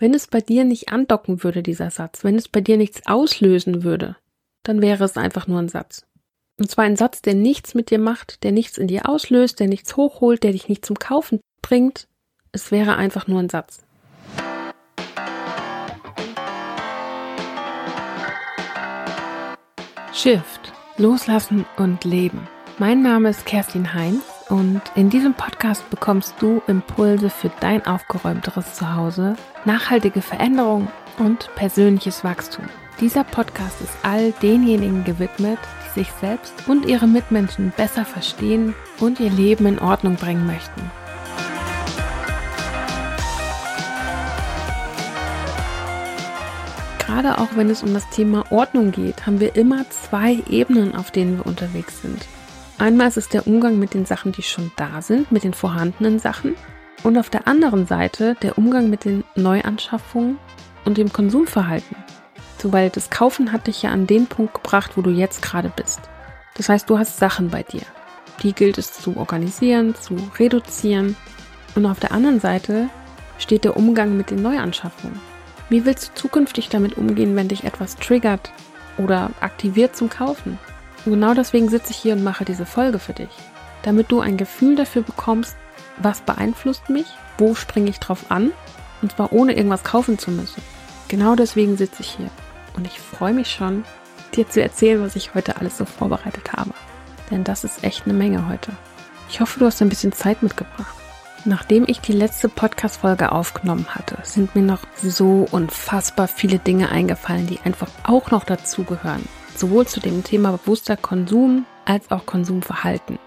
Wenn es bei dir nicht andocken würde, dieser Satz, wenn es bei dir nichts auslösen würde, dann wäre es einfach nur ein Satz. Und zwar ein Satz, der nichts mit dir macht, der nichts in dir auslöst, der nichts hochholt, der dich nicht zum Kaufen bringt. Es wäre einfach nur ein Satz. Shift, loslassen und leben. Mein Name ist Kerstin Heinz und in diesem Podcast bekommst du Impulse für dein aufgeräumteres Zuhause, nachhaltige Veränderung und persönliches Wachstum. Dieser Podcast ist all denjenigen gewidmet, die sich selbst und ihre Mitmenschen besser verstehen und ihr Leben in Ordnung bringen möchten. Gerade auch wenn es um das Thema Ordnung geht, haben wir immer zwei Ebenen, auf denen wir unterwegs sind. Einmal ist es der Umgang mit den Sachen, die schon da sind, mit den vorhandenen Sachen. Und auf der anderen Seite der Umgang mit den Neuanschaffungen und dem Konsumverhalten. So, weil das Kaufen hat dich ja an den Punkt gebracht, wo du jetzt gerade bist. Das heißt, du hast Sachen bei dir. Die gilt es zu organisieren, zu reduzieren. Und auf der anderen Seite steht der Umgang mit den Neuanschaffungen. Wie willst du zukünftig damit umgehen, wenn dich etwas triggert oder aktiviert zum Kaufen? Genau deswegen sitze ich hier und mache diese Folge für dich, damit du ein Gefühl dafür bekommst, was beeinflusst mich, wo springe ich drauf an, und zwar ohne irgendwas kaufen zu müssen. Genau deswegen sitze ich hier und ich freue mich schon, dir zu erzählen, was ich heute alles so vorbereitet habe. Denn das ist echt eine Menge heute. Ich hoffe, du hast ein bisschen Zeit mitgebracht. Nachdem ich die letzte Podcast-Folge aufgenommen hatte, sind mir noch so unfassbar viele Dinge eingefallen, die einfach auch noch dazugehören. Sowohl zu dem Thema bewusster Konsum als auch Konsumverhalten.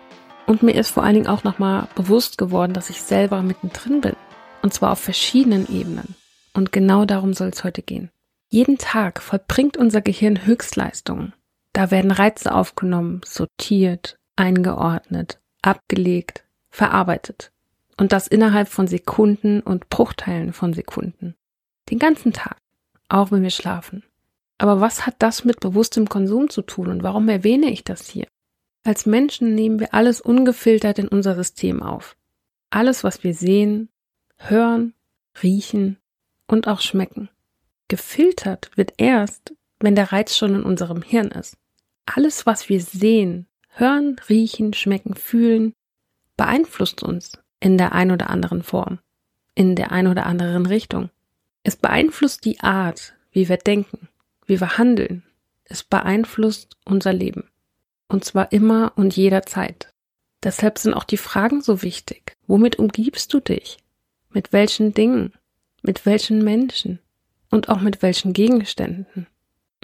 Und mir ist vor allen Dingen auch nochmal bewusst geworden, dass ich selber mittendrin bin. Und zwar auf verschiedenen Ebenen. Und genau darum soll es heute gehen. Jeden Tag vollbringt unser Gehirn Höchstleistungen. Da werden Reize aufgenommen, sortiert, eingeordnet, abgelegt, verarbeitet. Und das innerhalb von Sekunden und Bruchteilen von Sekunden. Den ganzen Tag. Auch wenn wir schlafen. Aber was hat das mit bewusstem Konsum zu tun und warum erwähne ich das hier? Als Menschen nehmen wir alles ungefiltert in unser System auf. Alles, was wir sehen, hören, riechen und auch schmecken. Gefiltert wird erst, wenn der Reiz schon in unserem Hirn ist. Alles, was wir sehen, hören, riechen, schmecken, fühlen, beeinflusst uns in der ein oder anderen Form, in der ein oder anderen Richtung. Es beeinflusst die Art, wie wir denken, wie wir handeln. Es beeinflusst unser Leben. Und zwar immer und jederzeit. Deshalb sind auch die Fragen so wichtig. Womit umgibst du dich? Mit welchen Dingen? Mit welchen Menschen? Und auch mit welchen Gegenständen?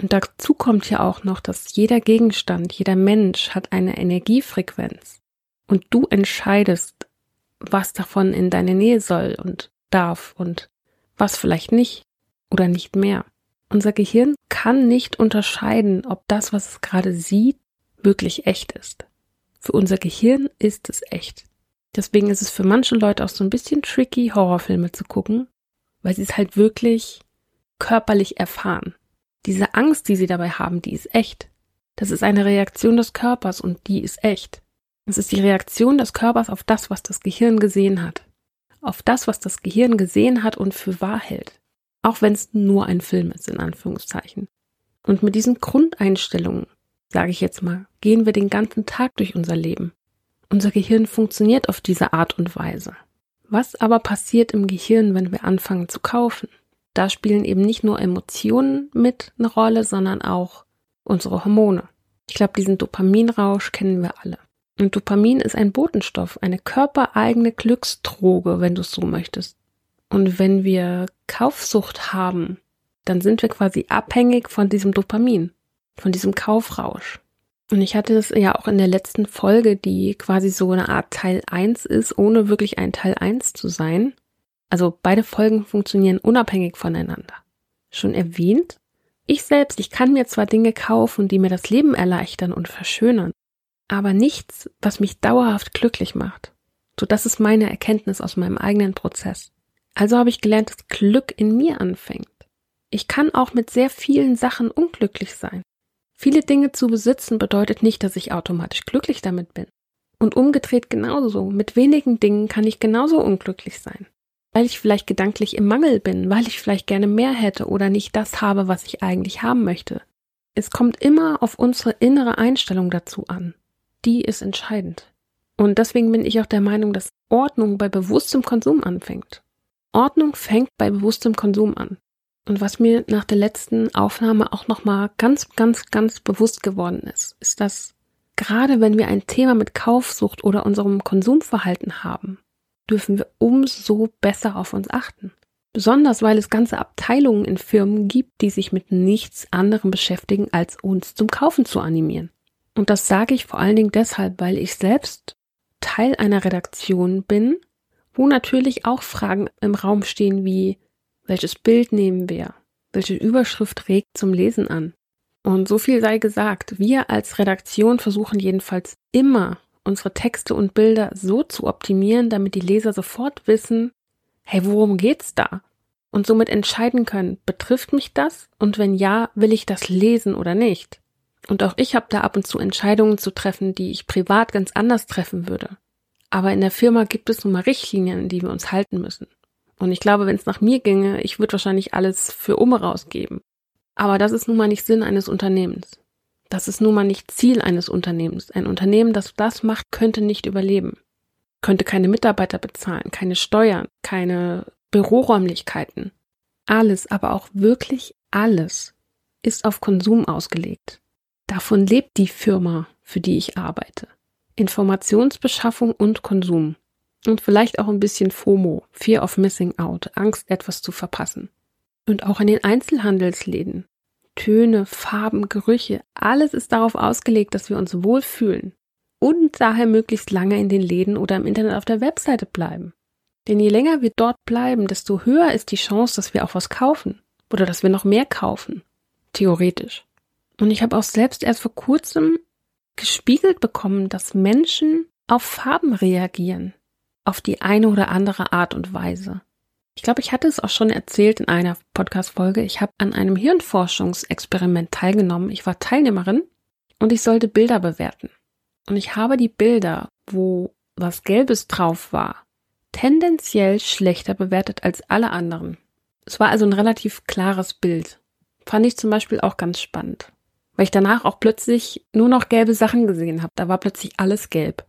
Und dazu kommt ja auch noch, dass jeder Gegenstand, jeder Mensch hat eine Energiefrequenz. Und du entscheidest, was davon in deine Nähe soll und darf und was vielleicht nicht oder nicht mehr. Unser Gehirn kann nicht unterscheiden, ob das, was es gerade sieht, wirklich echt ist. Für unser Gehirn ist es echt. Deswegen ist es für manche Leute auch so ein bisschen tricky, Horrorfilme zu gucken, weil sie es halt wirklich körperlich erfahren. Diese Angst, die sie dabei haben, die ist echt. Das ist eine Reaktion des Körpers und die ist echt. Es ist die Reaktion des Körpers auf das, was das Gehirn gesehen hat. Auf das, was das Gehirn gesehen hat und für wahr hält. Auch wenn es nur ein Film ist, in Anführungszeichen. Und mit diesen Grundeinstellungen, sage ich jetzt mal, gehen wir den ganzen Tag durch unser Leben. Unser Gehirn funktioniert auf diese Art und Weise. Was aber passiert im Gehirn, wenn wir anfangen zu kaufen? Da spielen eben nicht nur Emotionen mit eine Rolle, sondern auch unsere Hormone. Ich glaube, diesen Dopaminrausch kennen wir alle. Und Dopamin ist ein Botenstoff, eine körpereigene Glücksdroge, wenn du es so möchtest. Und wenn wir Kaufsucht haben, dann sind wir quasi abhängig von diesem Dopamin, von diesem Kaufrausch. Und ich hatte das ja auch in der letzten Folge, die quasi so eine Art Teil 1 ist, ohne wirklich ein Teil 1 zu sein. Also beide Folgen funktionieren unabhängig voneinander. Schon erwähnt? Ich selbst, ich kann mir zwar Dinge kaufen, die mir das Leben erleichtern und verschönern, aber nichts, was mich dauerhaft glücklich macht. So, das ist meine Erkenntnis aus meinem eigenen Prozess. Also habe ich gelernt, dass Glück in mir anfängt. Ich kann auch mit sehr vielen Sachen unglücklich sein. Viele Dinge zu besitzen bedeutet nicht, dass ich automatisch glücklich damit bin. Und umgedreht genauso. Mit wenigen Dingen kann ich genauso unglücklich sein. weil ich vielleicht gedanklich im Mangel bin, weil ich vielleicht gerne mehr hätte oder nicht das habe, was ich eigentlich haben möchte. Es kommt immer auf unsere innere Einstellung dazu an. Die ist entscheidend. Und deswegen bin ich auch der Meinung, dass Ordnung bei bewusstem Konsum anfängt. Ordnung fängt bei bewusstem Konsum an. Und was mir nach der letzten Aufnahme auch nochmal ganz, ganz, ganz bewusst geworden ist, ist, dass gerade wenn wir ein Thema mit Kaufsucht oder unserem Konsumverhalten haben, dürfen wir umso besser auf uns achten. Besonders weil es ganze Abteilungen in Firmen gibt, die sich mit nichts anderem beschäftigen, als uns zum Kaufen zu animieren. Und das sage ich vor allen Dingen deshalb, weil ich selbst Teil einer Redaktion bin, wo natürlich auch Fragen im Raum stehen wie, welches Bild nehmen wir? Welche Überschrift regt zum Lesen an? Und so viel sei gesagt, wir als Redaktion versuchen jedenfalls immer, unsere Texte und Bilder so zu optimieren, damit die Leser sofort wissen, hey, worum geht's da? Und somit entscheiden können, betrifft mich das? Und wenn ja, will ich das lesen oder nicht? Und auch ich habe da ab und zu Entscheidungen zu treffen, die ich privat ganz anders treffen würde. Aber in der Firma gibt es nun mal Richtlinien, die wir uns halten müssen. Und ich glaube, wenn es nach mir ginge, ich würde wahrscheinlich alles für Umme rausgeben. Aber das ist nun mal nicht Sinn eines Unternehmens. Das ist nun mal nicht Ziel eines Unternehmens. Ein Unternehmen, das das macht, könnte nicht überleben. Könnte keine Mitarbeiter bezahlen, keine Steuern, keine Büroräumlichkeiten. Alles, aber auch wirklich alles ist auf Konsum ausgelegt. Davon lebt die Firma, für die ich arbeite. Informationsbeschaffung und Konsum. Und vielleicht auch ein bisschen FOMO, Fear of Missing Out, Angst, etwas zu verpassen. Und auch in den Einzelhandelsläden. Töne, Farben, Gerüche, alles ist darauf ausgelegt, dass wir uns wohlfühlen. Und daher möglichst lange in den Läden oder im Internet auf der Webseite bleiben. Denn je länger wir dort bleiben, desto höher ist die Chance, dass wir auch was kaufen. Oder dass wir noch mehr kaufen. Theoretisch. Und ich habe auch selbst erst vor kurzem gespiegelt bekommen, dass Menschen auf Farben reagieren auf die eine oder andere Art und Weise. Ich glaube, ich hatte es auch schon erzählt in einer Podcast-Folge. Ich habe an einem Hirnforschungsexperiment teilgenommen. Ich war Teilnehmerin und ich sollte Bilder bewerten. Und ich habe die Bilder, wo was Gelbes drauf war, tendenziell schlechter bewertet als alle anderen. Es war also ein relativ klares Bild. Fand ich zum Beispiel auch ganz spannend. Weil ich danach auch plötzlich nur noch gelbe Sachen gesehen habe. Da war plötzlich alles gelb.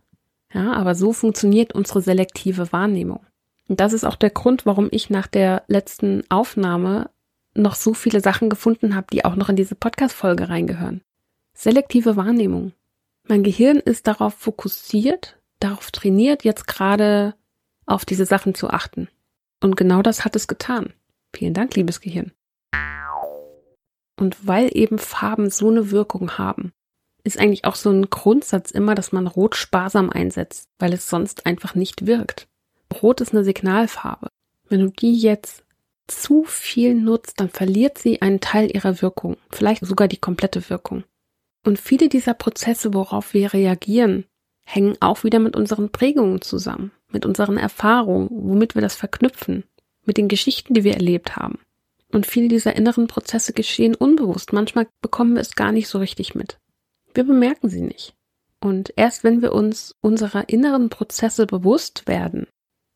Ja, aber so funktioniert unsere selektive Wahrnehmung. Und das ist auch der Grund, warum ich nach der letzten Aufnahme noch so viele Sachen gefunden habe, die auch noch in diese Podcast-Folge reingehören. Selektive Wahrnehmung. Mein Gehirn ist darauf fokussiert, darauf trainiert, jetzt gerade auf diese Sachen zu achten. Und genau das hat es getan. Vielen Dank, liebes Gehirn. Und weil eben Farben so eine Wirkung haben, ist eigentlich auch so ein Grundsatz immer, dass man Rot sparsam einsetzt, weil es sonst einfach nicht wirkt. Rot ist eine Signalfarbe. Wenn du die jetzt zu viel nutzt, dann verliert sie einen Teil ihrer Wirkung, vielleicht sogar die komplette Wirkung. Und viele dieser Prozesse, worauf wir reagieren, hängen auch wieder mit unseren Prägungen zusammen, mit unseren Erfahrungen, womit wir das verknüpfen, mit den Geschichten, die wir erlebt haben. Und viele dieser inneren Prozesse geschehen unbewusst. Manchmal bekommen wir es gar nicht so richtig mit. Wir bemerken sie nicht. Und erst wenn wir uns unserer inneren Prozesse bewusst werden,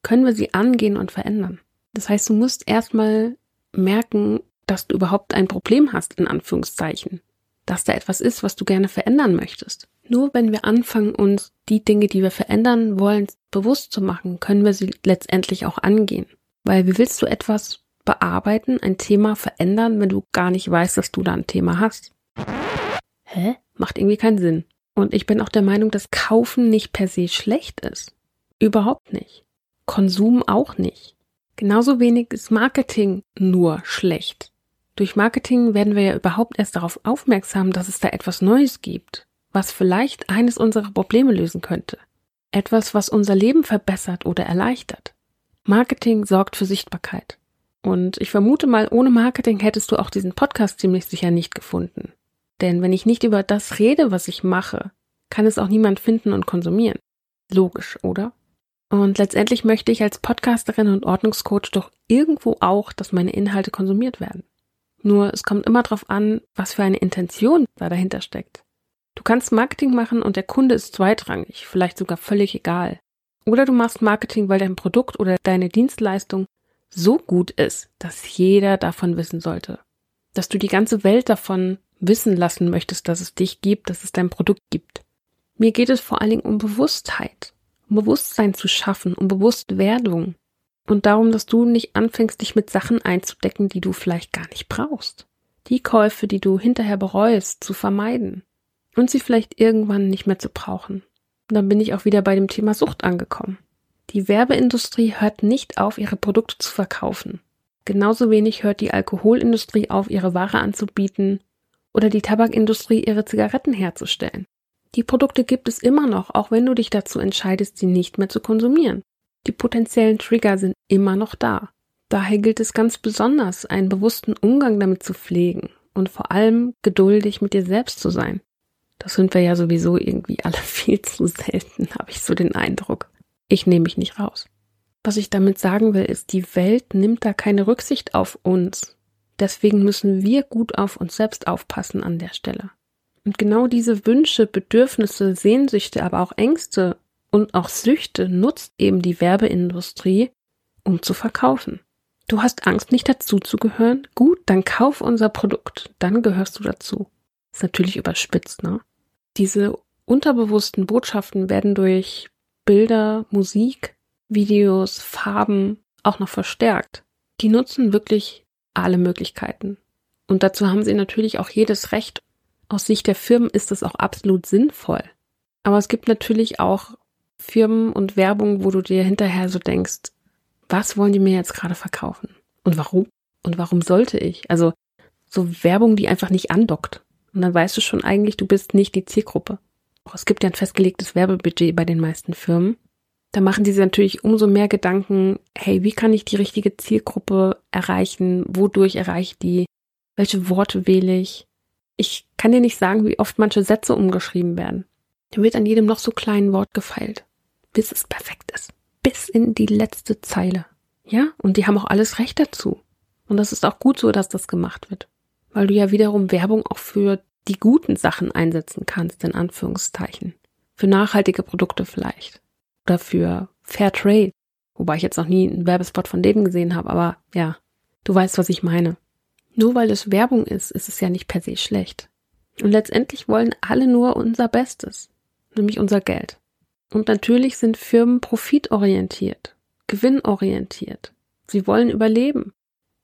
können wir sie angehen und verändern. Das heißt, du musst erstmal merken, dass du überhaupt ein Problem hast, in Anführungszeichen. Dass da etwas ist, was du gerne verändern möchtest. Nur wenn wir anfangen, uns die Dinge, die wir verändern wollen, bewusst zu machen, können wir sie letztendlich auch angehen. Weil wie willst du etwas bearbeiten, ein Thema verändern, wenn du gar nicht weißt, dass du da ein Thema hast? Hä? Macht irgendwie keinen Sinn. Und ich bin auch der Meinung, dass Kaufen nicht per se schlecht ist. Überhaupt nicht. Konsum auch nicht. Genauso wenig ist Marketing nur schlecht. Durch Marketing werden wir ja überhaupt erst darauf aufmerksam, dass es da etwas Neues gibt, was vielleicht eines unserer Probleme lösen könnte. Etwas, was unser Leben verbessert oder erleichtert. Marketing sorgt für Sichtbarkeit. Und ich vermute mal, ohne Marketing hättest du auch diesen Podcast ziemlich sicher nicht gefunden. Denn wenn ich nicht über das rede, was ich mache, kann es auch niemand finden und konsumieren. Logisch, oder? Und letztendlich möchte ich als Podcasterin und Ordnungscoach doch irgendwo auch, dass meine Inhalte konsumiert werden. Nur es kommt immer darauf an, was für eine Intention da dahinter steckt. Du kannst Marketing machen und der Kunde ist zweitrangig, vielleicht sogar völlig egal. Oder du machst Marketing, weil dein Produkt oder deine Dienstleistung so gut ist, dass jeder davon wissen sollte. Dass du die ganze Welt davon wissen lassen möchtest, dass es dich gibt, dass es dein Produkt gibt. Mir geht es vor allen Dingen um Bewusstheit, um Bewusstsein zu schaffen, um Bewusstwerdung und darum, dass du nicht anfängst, dich mit Sachen einzudecken, die du vielleicht gar nicht brauchst. Die Käufe, die du hinterher bereust, zu vermeiden und sie vielleicht irgendwann nicht mehr zu brauchen. Und dann bin ich auch wieder bei dem Thema Sucht angekommen. Die Werbeindustrie hört nicht auf, ihre Produkte zu verkaufen. Genauso wenig hört die Alkoholindustrie auf, ihre Ware anzubieten oder die Tabakindustrie ihre Zigaretten herzustellen. Die Produkte gibt es immer noch, auch wenn du dich dazu entscheidest, sie nicht mehr zu konsumieren. Die potenziellen Trigger sind immer noch da. Daher gilt es ganz besonders, einen bewussten Umgang damit zu pflegen und vor allem geduldig mit dir selbst zu sein. Das sind wir ja sowieso irgendwie alle viel zu selten, habe ich so den Eindruck. Ich nehme mich nicht raus. Was ich damit sagen will, ist, die Welt nimmt da keine Rücksicht auf uns. Deswegen müssen wir gut auf uns selbst aufpassen an der Stelle. Und genau diese Wünsche, Bedürfnisse, Sehnsüchte, aber auch Ängste und auch Süchte nutzt eben die Werbeindustrie, um zu verkaufen. Du hast Angst, nicht dazu zu gehören? Gut, dann kauf unser Produkt, dann gehörst du dazu. Ist natürlich überspitzt, ne? Diese unterbewussten Botschaften werden durch Bilder, Musik, Videos, Farben auch noch verstärkt. Die nutzen wirklich alle Möglichkeiten. Und dazu haben sie natürlich auch jedes Recht. Aus Sicht der Firmen ist das auch absolut sinnvoll. Aber es gibt natürlich auch Firmen und Werbung, wo du dir hinterher so denkst, was wollen die mir jetzt gerade verkaufen? Und warum? Und warum sollte ich? Also so Werbung, die einfach nicht andockt. Und dann weißt du schon eigentlich, du bist nicht die Zielgruppe. Es gibt ja ein festgelegtes Werbebudget bei den meisten Firmen. Da machen die sich natürlich umso mehr Gedanken, hey, wie kann ich die richtige Zielgruppe erreichen? Wodurch erreiche ich die? Welche Worte wähle ich? Ich kann dir nicht sagen, wie oft manche Sätze umgeschrieben werden. Da wird an jedem noch so kleinen Wort gefeilt, bis es perfekt ist. Bis in die letzte Zeile. Ja, und die haben auch alles Recht dazu. Und das ist auch gut so, dass das gemacht wird weil du ja wiederum Werbung auch für die guten Sachen einsetzen kannst, in Anführungszeichen. Für nachhaltige Produkte vielleicht. Oder für Fair Trade. Wobei ich jetzt noch nie einen Werbespot von denen gesehen habe, aber ja, du weißt, was ich meine. Nur weil es Werbung ist, ist es ja nicht per se schlecht. Und letztendlich wollen alle nur unser Bestes, nämlich unser Geld. Und natürlich sind Firmen profitorientiert, gewinnorientiert. Sie wollen überleben.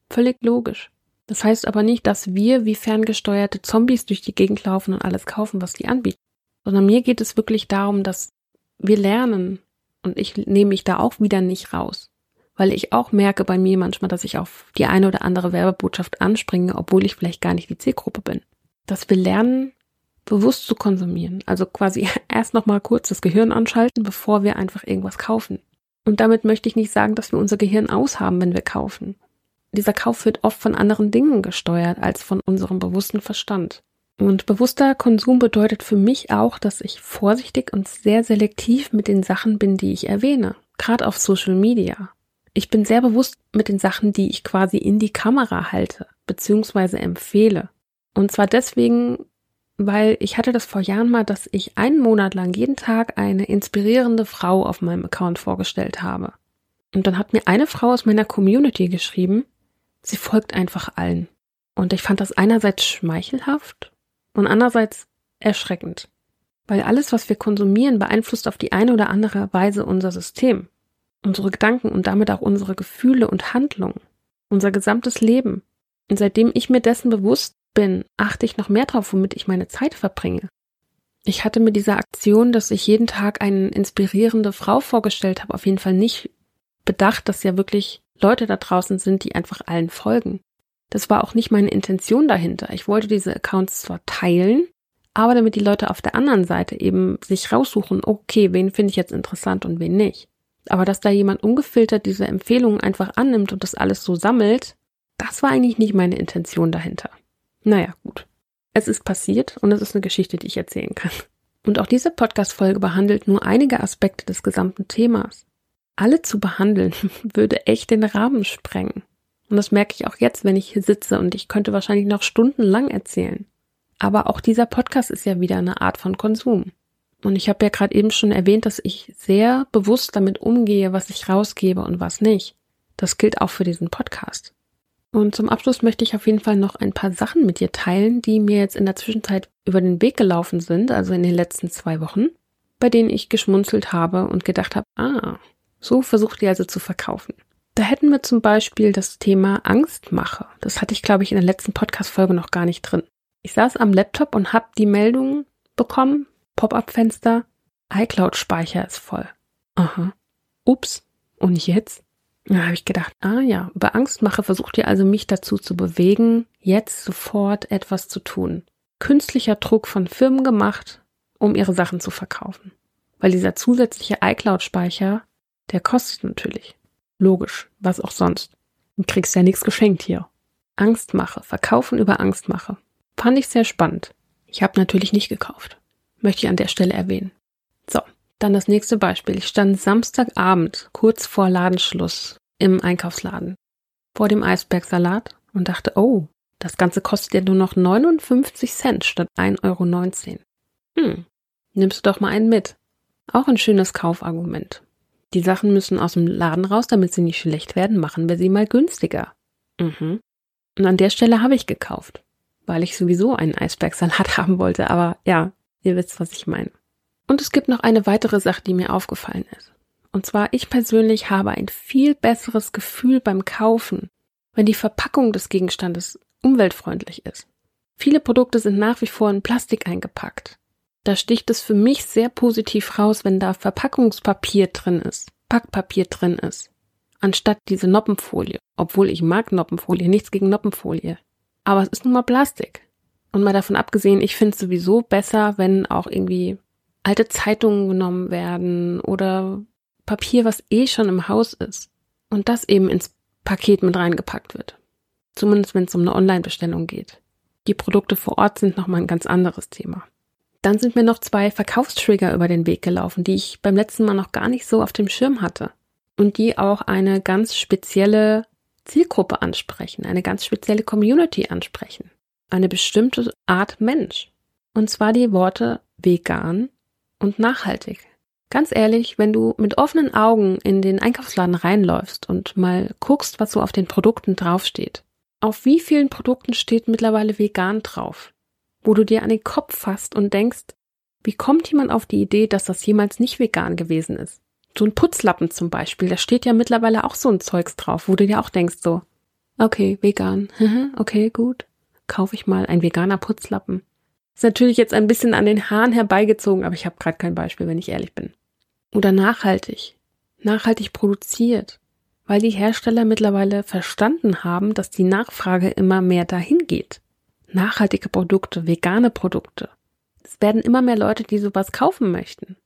Völlig logisch. Das heißt aber nicht, dass wir wie ferngesteuerte Zombies durch die Gegend laufen und alles kaufen, was die anbieten. Sondern mir geht es wirklich darum, dass wir lernen. Und ich nehme mich da auch wieder nicht raus. Weil ich auch merke bei mir manchmal, dass ich auf die eine oder andere Werbebotschaft anspringe, obwohl ich vielleicht gar nicht die Zielgruppe bin. Dass wir lernen, bewusst zu konsumieren. Also quasi erst nochmal kurz das Gehirn anschalten, bevor wir einfach irgendwas kaufen. Und damit möchte ich nicht sagen, dass wir unser Gehirn aushaben, wenn wir kaufen dieser Kauf wird oft von anderen Dingen gesteuert als von unserem bewussten Verstand. Und bewusster Konsum bedeutet für mich auch, dass ich vorsichtig und sehr selektiv mit den Sachen bin, die ich erwähne, gerade auf Social Media. Ich bin sehr bewusst mit den Sachen, die ich quasi in die Kamera halte, beziehungsweise empfehle. Und zwar deswegen, weil ich hatte das vor Jahren mal, dass ich einen Monat lang jeden Tag eine inspirierende Frau auf meinem Account vorgestellt habe. Und dann hat mir eine Frau aus meiner Community geschrieben, sie folgt einfach allen. Und ich fand das einerseits schmeichelhaft und andererseits erschreckend. Weil alles, was wir konsumieren, beeinflusst auf die eine oder andere Weise unser System, unsere Gedanken und damit auch unsere Gefühle und Handlungen, unser gesamtes Leben. Und seitdem ich mir dessen bewusst bin, achte ich noch mehr darauf, womit ich meine Zeit verbringe. Ich hatte mit dieser Aktion, dass ich jeden Tag eine inspirierende Frau vorgestellt habe, auf jeden Fall nicht bedacht, dass ja wirklich Leute da draußen sind, die einfach allen folgen. Das war auch nicht meine Intention dahinter. Ich wollte diese Accounts zwar teilen, aber damit die Leute auf der anderen Seite eben sich raussuchen, okay, wen finde ich jetzt interessant und wen nicht. Aber dass da jemand ungefiltert diese Empfehlungen einfach annimmt und das alles so sammelt, das war eigentlich nicht meine Intention dahinter. Naja, gut. Es ist passiert und es ist eine Geschichte, die ich erzählen kann. Und auch diese Podcast-Folge behandelt nur einige Aspekte des gesamten Themas alle zu behandeln, würde echt den Rahmen sprengen. Und das merke ich auch jetzt, wenn ich hier sitze und ich könnte wahrscheinlich noch stundenlang erzählen. Aber auch dieser Podcast ist ja wieder eine Art von Konsum. Und ich habe ja gerade eben schon erwähnt, dass ich sehr bewusst damit umgehe, was ich rausgebe und was nicht. Das gilt auch für diesen Podcast. Und zum Abschluss möchte ich auf jeden Fall noch ein paar Sachen mit dir teilen, die mir jetzt in der Zwischenzeit über den Weg gelaufen sind, also in den letzten zwei Wochen, bei denen ich geschmunzelt habe und gedacht habe, ah, so versucht ihr also zu verkaufen. Da hätten wir zum Beispiel das Thema Angstmache. Das hatte ich, glaube ich, in der letzten Podcast-Folge noch gar nicht drin. Ich saß am Laptop und habe die Meldung bekommen, Pop-up-Fenster, iCloud-Speicher ist voll. Aha. Ups. Und jetzt? Da habe ich gedacht, ah ja, bei Angstmache versucht ihr also mich dazu zu bewegen, jetzt sofort etwas zu tun. Künstlicher Druck von Firmen gemacht, um ihre Sachen zu verkaufen. Weil dieser zusätzliche iCloud-Speicher, der kostet natürlich. Logisch, was auch sonst. Du kriegst ja nichts geschenkt hier. Angstmache, verkaufen über Angstmache. Fand ich sehr spannend. Ich habe natürlich nicht gekauft. Möchte ich an der Stelle erwähnen. So, dann das nächste Beispiel. Ich stand Samstagabend kurz vor Ladenschluss im Einkaufsladen vor dem Eisbergsalat und dachte, oh, das Ganze kostet ja nur noch 59 Cent statt 1,19 Euro. Hm, nimmst du doch mal einen mit. Auch ein schönes Kaufargument. Die Sachen müssen aus dem Laden raus, damit sie nicht schlecht werden, machen wir sie mal günstiger. Mhm. Und an der Stelle habe ich gekauft, weil ich sowieso einen Eisbergsalat haben wollte, aber ja, ihr wisst, was ich meine. Und es gibt noch eine weitere Sache, die mir aufgefallen ist. Und zwar, ich persönlich habe ein viel besseres Gefühl beim Kaufen, wenn die Verpackung des Gegenstandes umweltfreundlich ist. Viele Produkte sind nach wie vor in Plastik eingepackt. Da sticht es für mich sehr positiv raus, wenn da Verpackungspapier drin ist, Packpapier drin ist, anstatt diese Noppenfolie. Obwohl ich mag Noppenfolie, nichts gegen Noppenfolie. Aber es ist nun mal Plastik. Und mal davon abgesehen, ich finde es sowieso besser, wenn auch irgendwie alte Zeitungen genommen werden oder Papier, was eh schon im Haus ist und das eben ins Paket mit reingepackt wird. Zumindest wenn es um eine Online-Bestellung geht. Die Produkte vor Ort sind nochmal ein ganz anderes Thema. Dann sind mir noch zwei Verkaufstrigger über den Weg gelaufen, die ich beim letzten Mal noch gar nicht so auf dem Schirm hatte. Und die auch eine ganz spezielle Zielgruppe ansprechen, eine ganz spezielle Community ansprechen. Eine bestimmte Art Mensch. Und zwar die Worte vegan und nachhaltig. Ganz ehrlich, wenn du mit offenen Augen in den Einkaufsladen reinläufst und mal guckst, was so auf den Produkten draufsteht. Auf wie vielen Produkten steht mittlerweile vegan drauf? Wo du dir an den Kopf fasst und denkst, wie kommt jemand auf die Idee, dass das jemals nicht vegan gewesen ist? So ein Putzlappen zum Beispiel, da steht ja mittlerweile auch so ein Zeugs drauf, wo du dir auch denkst so, okay, vegan, okay, gut, kaufe ich mal ein veganer Putzlappen. Ist natürlich jetzt ein bisschen an den Haaren herbeigezogen, aber ich habe gerade kein Beispiel, wenn ich ehrlich bin. Oder nachhaltig. Nachhaltig produziert. Weil die Hersteller mittlerweile verstanden haben, dass die Nachfrage immer mehr dahin geht. Nachhaltige Produkte, vegane Produkte. Es werden immer mehr Leute, die sowas kaufen möchten.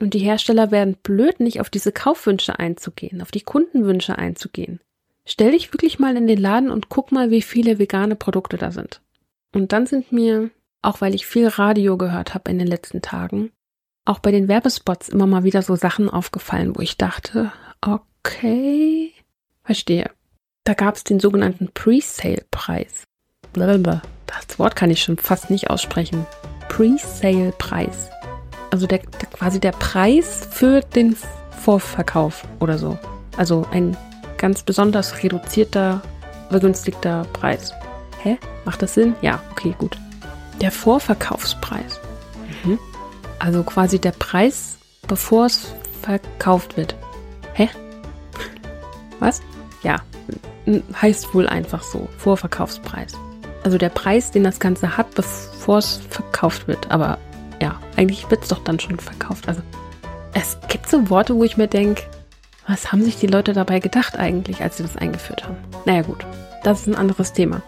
Und die Hersteller werden blöd, nicht auf diese Kaufwünsche einzugehen, auf die Kundenwünsche einzugehen. Stell dich wirklich mal in den Laden und guck mal, wie viele vegane Produkte da sind. Und dann sind mir auch weil ich viel Radio gehört habe in den letzten Tagen, auch bei den Werbespots immer mal wieder so Sachen aufgefallen, wo ich dachte, okay, verstehe. Da gab es den sogenannten Pre-Sale-Preis. Das Wort kann ich schon fast nicht aussprechen. Pre-Sale-Preis. Also der, der, quasi der Preis für den Vorverkauf oder so. Also ein ganz besonders reduzierter, begünstigter Preis. Hä? Macht das Sinn? Ja, okay, gut. Der Vorverkaufspreis. Mhm. Also quasi der Preis, bevor es verkauft wird. Hä? Was? Ja, heißt wohl einfach so. Vorverkaufspreis. Also der Preis, den das Ganze hat, bevor es verkauft wird. Aber ja, eigentlich wird es doch dann schon verkauft. Also es gibt so Worte, wo ich mir denke, was haben sich die Leute dabei gedacht eigentlich, als sie das eingeführt haben? Naja gut, das ist ein anderes Thema.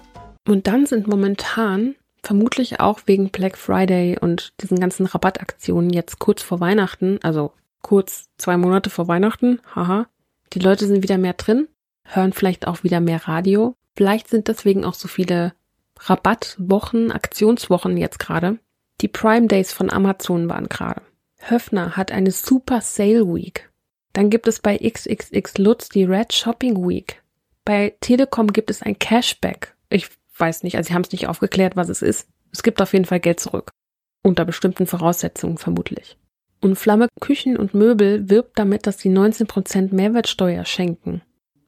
Und dann sind momentan vermutlich auch wegen Black Friday und diesen ganzen Rabattaktionen jetzt kurz vor Weihnachten, also kurz zwei Monate vor Weihnachten, haha. Die Leute sind wieder mehr drin, hören vielleicht auch wieder mehr Radio. Vielleicht sind deswegen auch so viele Rabattwochen, Aktionswochen jetzt gerade. Die Prime Days von Amazon waren gerade. Höfner hat eine Super Sale Week. Dann gibt es bei XXX Lutz die Red Shopping Week. Bei Telekom gibt es ein Cashback. Ich weiß nicht, also sie haben es nicht aufgeklärt, was es ist. Es gibt auf jeden Fall Geld zurück. Unter bestimmten Voraussetzungen vermutlich. Und Flamme Küchen und Möbel wirbt damit, dass sie 19% Mehrwertsteuer schenken.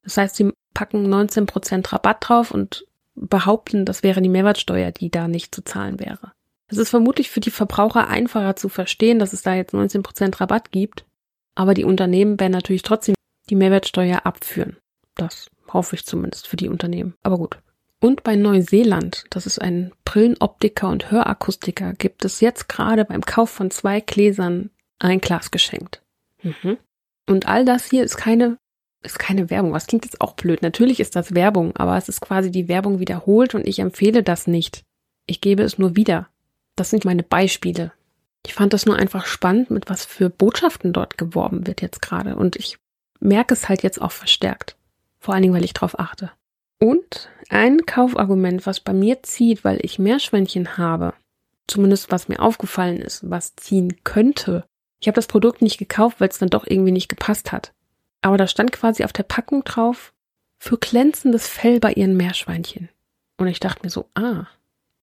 Das heißt, sie packen 19% Rabatt drauf und behaupten, das wäre die Mehrwertsteuer, die da nicht zu zahlen wäre. Es ist vermutlich für die Verbraucher einfacher zu verstehen, dass es da jetzt 19% Rabatt gibt, aber die Unternehmen werden natürlich trotzdem die Mehrwertsteuer abführen. Das hoffe ich zumindest für die Unternehmen. Aber gut. Und bei Neuseeland, das ist ein Brillenoptiker und Hörakustiker, gibt es jetzt gerade beim Kauf von zwei Gläsern ein Glas geschenkt. Mhm. Und all das hier ist keine, ist keine Werbung. Was klingt jetzt auch blöd. Natürlich ist das Werbung, aber es ist quasi die Werbung wiederholt und ich empfehle das nicht. Ich gebe es nur wieder. Das sind meine Beispiele. Ich fand das nur einfach spannend, mit was für Botschaften dort geworben wird jetzt gerade. Und ich merke es halt jetzt auch verstärkt. Vor allen Dingen, weil ich drauf achte. Und ein Kaufargument, was bei mir zieht, weil ich Meerschweinchen habe, zumindest was mir aufgefallen ist, was ziehen könnte. Ich habe das Produkt nicht gekauft, weil es dann doch irgendwie nicht gepasst hat. Aber da stand quasi auf der Packung drauf, für glänzendes Fell bei ihren Meerschweinchen. Und ich dachte mir so, ah,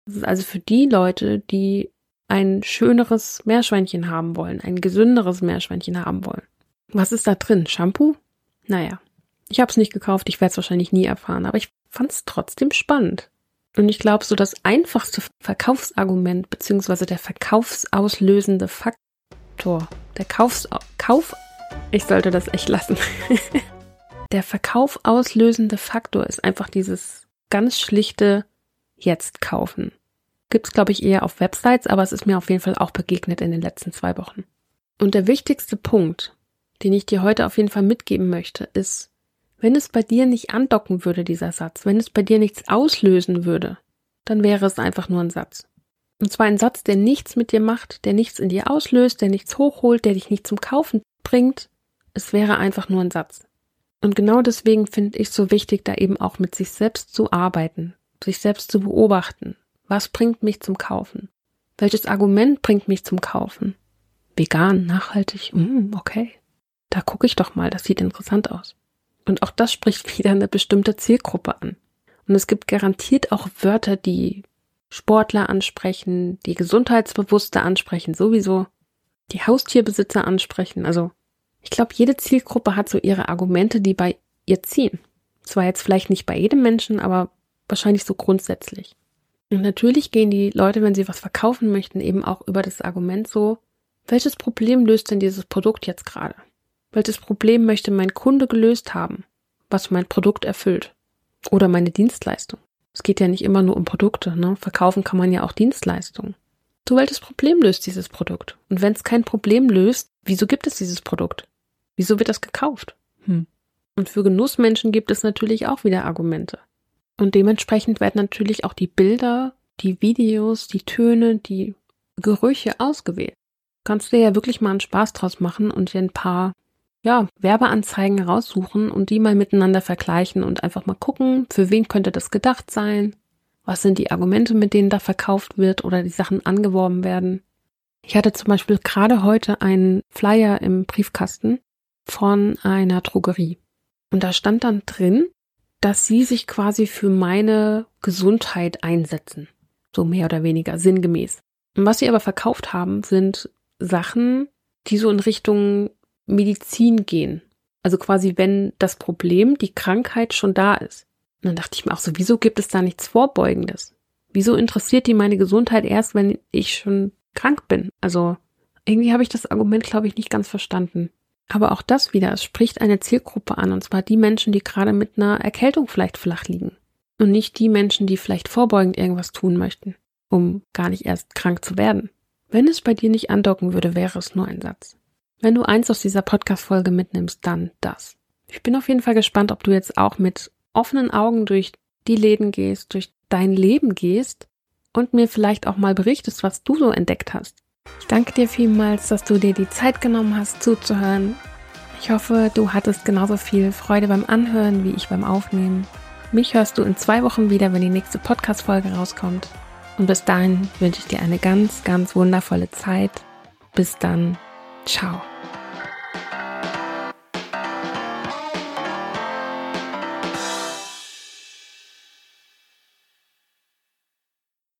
das ist also für die Leute, die ein schöneres Meerschweinchen haben wollen, ein gesünderes Meerschweinchen haben wollen. Was ist da drin? Shampoo? Naja, ich habe es nicht gekauft, ich werde es wahrscheinlich nie erfahren, aber ich fand es trotzdem spannend. Und ich glaube, so das einfachste Verkaufsargument beziehungsweise der verkaufsauslösende Faktor, der Kaufs Kauf, ich sollte das echt lassen. der verkaufauslösende Faktor ist einfach dieses ganz schlichte Jetzt kaufen. Gibt's glaube ich eher auf Websites, aber es ist mir auf jeden Fall auch begegnet in den letzten zwei Wochen. Und der wichtigste Punkt, den ich dir heute auf jeden Fall mitgeben möchte, ist, wenn es bei dir nicht andocken würde, dieser Satz, wenn es bei dir nichts auslösen würde, dann wäre es einfach nur ein Satz. Und zwar ein Satz, der nichts mit dir macht, der nichts in dir auslöst, der nichts hochholt, der dich nicht zum Kaufen bringt. Es wäre einfach nur ein Satz. Und genau deswegen finde ich so wichtig, da eben auch mit sich selbst zu arbeiten, sich selbst zu beobachten. Was bringt mich zum Kaufen? Welches Argument bringt mich zum Kaufen? Vegan, nachhaltig, mm, okay. Da gucke ich doch mal, das sieht interessant aus. Und auch das spricht wieder eine bestimmte Zielgruppe an. Und es gibt garantiert auch Wörter, die Sportler ansprechen, die Gesundheitsbewusste ansprechen, sowieso, die Haustierbesitzer ansprechen. Also ich glaube, jede Zielgruppe hat so ihre Argumente, die bei ihr ziehen. Zwar jetzt vielleicht nicht bei jedem Menschen, aber wahrscheinlich so grundsätzlich. Und natürlich gehen die Leute, wenn sie was verkaufen möchten, eben auch über das Argument so, welches Problem löst denn dieses Produkt jetzt gerade? Welches Problem möchte mein Kunde gelöst haben, was mein Produkt erfüllt? Oder meine Dienstleistung? Es geht ja nicht immer nur um Produkte, ne? Verkaufen kann man ja auch Dienstleistungen. So welches Problem löst dieses Produkt? Und wenn es kein Problem löst, wieso gibt es dieses Produkt? Wieso wird das gekauft? Hm. Und für Genussmenschen gibt es natürlich auch wieder Argumente. Und dementsprechend werden natürlich auch die Bilder, die Videos, die Töne, die Gerüche ausgewählt. Kannst du dir ja wirklich mal einen Spaß draus machen und dir ein paar ja, Werbeanzeigen raussuchen und die mal miteinander vergleichen und einfach mal gucken, für wen könnte das gedacht sein? Was sind die Argumente, mit denen da verkauft wird oder die Sachen angeworben werden? Ich hatte zum Beispiel gerade heute einen Flyer im Briefkasten von einer Drogerie. Und da stand dann drin, dass sie sich quasi für meine Gesundheit einsetzen. So mehr oder weniger sinngemäß. Und was sie aber verkauft haben, sind Sachen, die so in Richtung Medizin gehen. Also quasi, wenn das Problem, die Krankheit schon da ist. Und dann dachte ich mir auch so, wieso gibt es da nichts Vorbeugendes? Wieso interessiert die meine Gesundheit erst, wenn ich schon krank bin? Also irgendwie habe ich das Argument, glaube ich, nicht ganz verstanden. Aber auch das wieder, es spricht eine Zielgruppe an, und zwar die Menschen, die gerade mit einer Erkältung vielleicht flach liegen. Und nicht die Menschen, die vielleicht vorbeugend irgendwas tun möchten, um gar nicht erst krank zu werden. Wenn es bei dir nicht andocken würde, wäre es nur ein Satz. Wenn du eins aus dieser Podcast-Folge mitnimmst, dann das. Ich bin auf jeden Fall gespannt, ob du jetzt auch mit offenen Augen durch die Läden gehst, durch dein Leben gehst und mir vielleicht auch mal berichtest, was du so entdeckt hast. Ich danke dir vielmals, dass du dir die Zeit genommen hast, zuzuhören. Ich hoffe, du hattest genauso viel Freude beim Anhören wie ich beim Aufnehmen. Mich hörst du in zwei Wochen wieder, wenn die nächste Podcast-Folge rauskommt. Und bis dahin wünsche ich dir eine ganz, ganz wundervolle Zeit. Bis dann. Ciao.